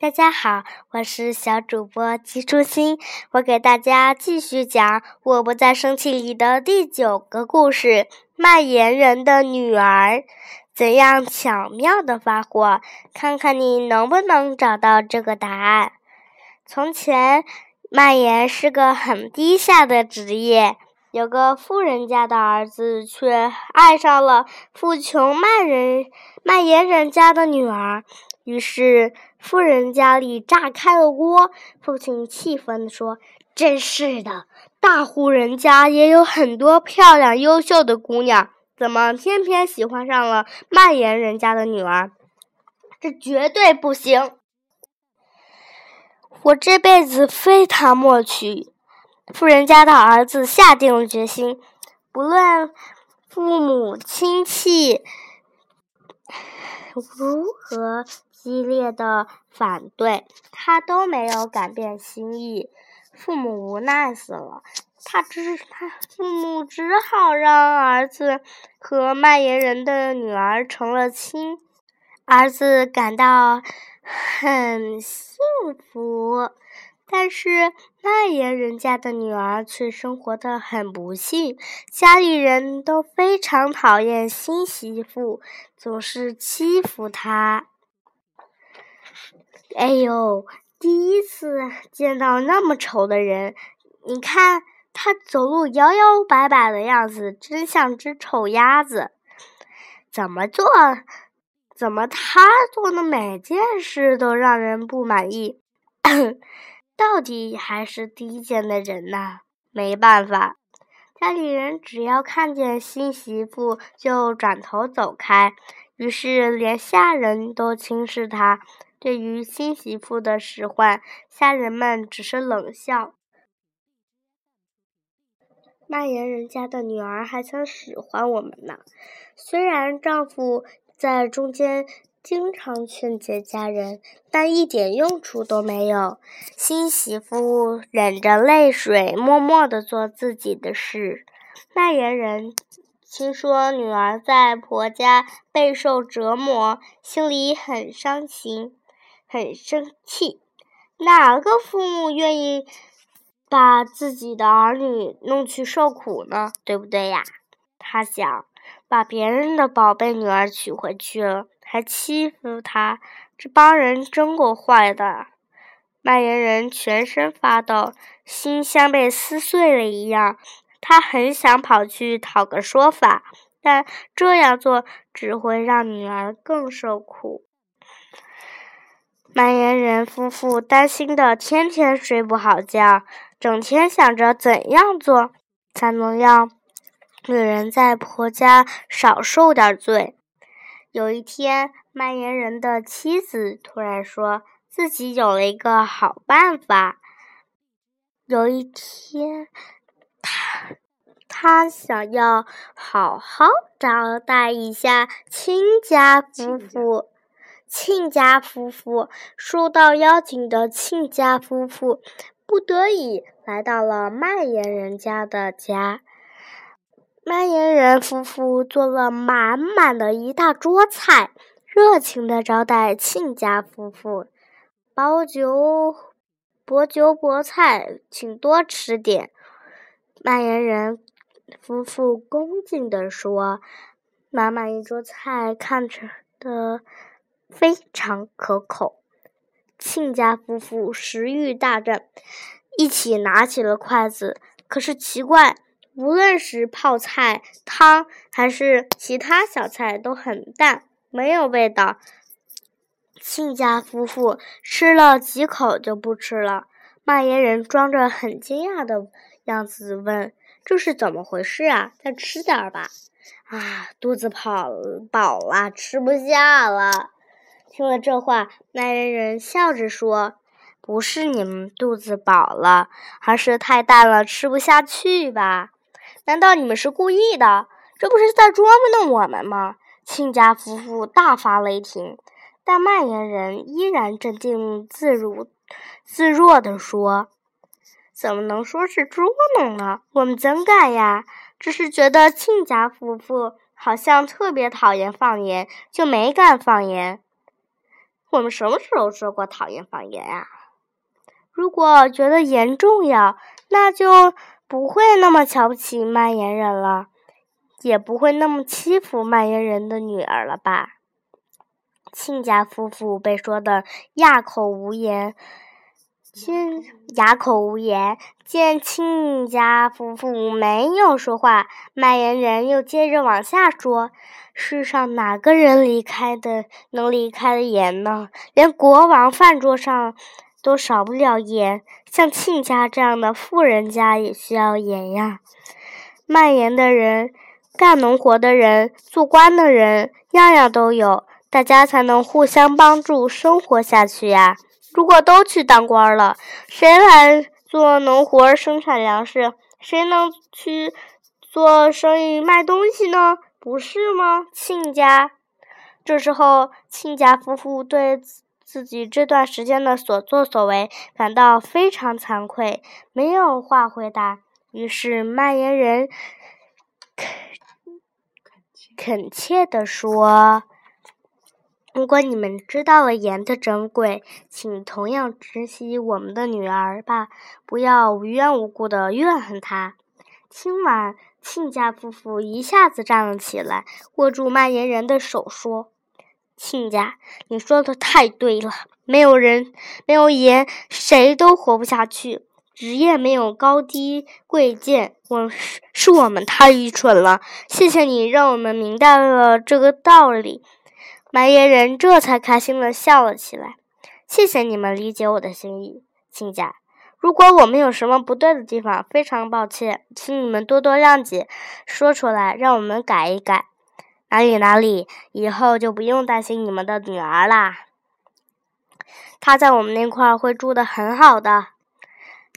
大家好，我是小主播吉初心，我给大家继续讲《我不再生气》里的第九个故事《卖盐人的女儿》。怎样巧妙的发火？看看你能不能找到这个答案。从前，卖盐是个很低下的职业。有个富人家的儿子却爱上了富穷卖人卖盐人家的女儿。于是，富人家里炸开了锅。父亲气愤地说：“真是的，大户人家也有很多漂亮优秀的姑娘，怎么偏偏喜欢上了卖盐人家的女儿？这绝对不行！我这辈子非他莫娶。”富人家的儿子下定了决心，不论父母亲戚如何。激烈的反对，他都没有改变心意。父母无奈死了，他只他父母只好让儿子和卖盐人的女儿成了亲。儿子感到很幸福。但是卖盐人家的女儿却生活的很不幸，家里人都非常讨厌新媳妇，总是欺负她。哎呦，第一次见到那么丑的人！你看他走路摇摇摆摆的样子，真像只丑鸭子。怎么做？怎么他做的每件事都让人不满意？到底还是低贱的人呐！没办法，家里人只要看见新媳妇就转头走开，于是连下人都轻视他。对于新媳妇的使唤，下人们只是冷笑。卖盐人家的女儿还曾使唤我们呢。虽然丈夫在中间经常劝解家人，但一点用处都没有。新媳妇忍着泪水，默默地做自己的事。卖盐人听说女儿在婆家备受折磨，心里很伤心。很生气，哪个父母愿意把自己的儿女弄去受苦呢？对不对呀？他想把别人的宝贝女儿娶回去了，还欺负她，这帮人真够坏的。卖盐人全身发抖，心像被撕碎了一样。他很想跑去讨个说法，但这样做只会让女儿更受苦。卖盐人夫妇担心的天天睡不好觉，整天想着怎样做才能让女人在婆家少受点罪。有一天，卖盐人的妻子突然说自己有了一个好办法。有一天，他他想要好好招待一下亲家夫妇。亲家夫妇受到邀请的亲家夫妇不得已来到了卖盐人家的家。卖盐人夫妇做了满满的一大桌菜，热情的招待亲家夫妇，包酒、薄酒、薄菜，请多吃点。卖盐人夫妇恭敬地说：“满满一桌菜，看着的。”非常可口，亲家夫妇食欲大振，一起拿起了筷子。可是奇怪，无论是泡菜、汤还是其他小菜都很淡，没有味道。亲家夫妇吃了几口就不吃了。卖盐人装着很惊讶的样子问：“这是怎么回事啊？再吃点吧。”啊，肚子跑饱了，吃不下了。听了这话，卖盐人笑着说：“不是你们肚子饱了，而是太淡了，吃不下去吧？难道你们是故意的？这不是在捉弄我们吗？”亲家夫妇大发雷霆，但卖盐人依然镇定自如、自若地说：“怎么能说是捉弄呢？我们怎敢呀？只是觉得亲家夫妇好像特别讨厌放盐，就没敢放盐。”我们什么时候说过讨厌方言啊？如果觉得言重要，那就不会那么瞧不起卖盐人了，也不会那么欺负卖盐人的女儿了吧？亲家夫妇被说的哑口无言。见哑口无言，见亲家夫妇没有说话，卖盐人又接着往下说：“世上哪个人离开的能离开的盐呢？连国王饭桌上都少不了盐，像亲家这样的富人家也需要盐呀。卖盐的人、干农活的人、做官的人，样样都有，大家才能互相帮助生活下去呀。”如果都去当官了，谁来做农活生产粮食？谁能去做生意卖东西呢？不是吗，亲家？这时候，亲家夫妇对自己这段时间的所作所为感到非常惭愧，没有话回答。于是，卖盐人恳恳切地说。如果你们知道了盐的珍贵，请同样珍惜我们的女儿吧，不要无缘无故的怨恨她。今晚，亲家夫妇一下子站了起来，握住卖盐人的手说：“亲家，你说的太对了，没有人，没有盐，谁都活不下去。职业没有高低贵贱，我是是我们太愚蠢了。谢谢你，让我们明白了这个道理。”卖盐人这才开心的笑了起来。谢谢你们理解我的心意，亲家。如果我们有什么不对的地方，非常抱歉，请你们多多谅解，说出来让我们改一改。哪里哪里，以后就不用担心你们的女儿啦。她在我们那块儿会住的很好的，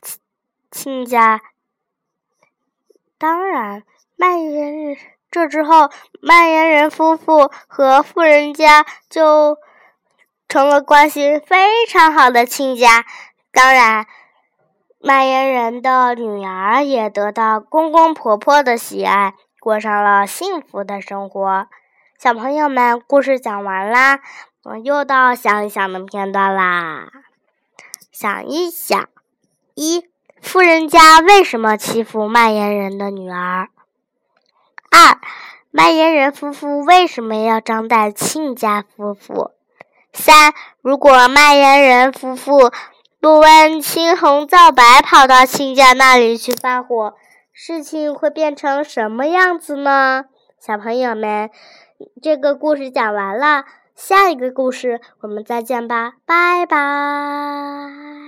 亲亲家。当然，卖盐人。这之后，卖盐人夫妇和富人家就成了关系非常好的亲家。当然，卖盐人的女儿也得到公公婆婆的喜爱，过上了幸福的生活。小朋友们，故事讲完啦，我又到想一想的片段啦。想一想，一富人家为什么欺负卖盐人的女儿？二，卖盐人夫妇为什么要招待亲家夫妇？三，如果卖盐人夫妇不问青红皂白跑到亲家那里去发火，事情会变成什么样子呢？小朋友们，这个故事讲完了，下一个故事我们再见吧，拜拜。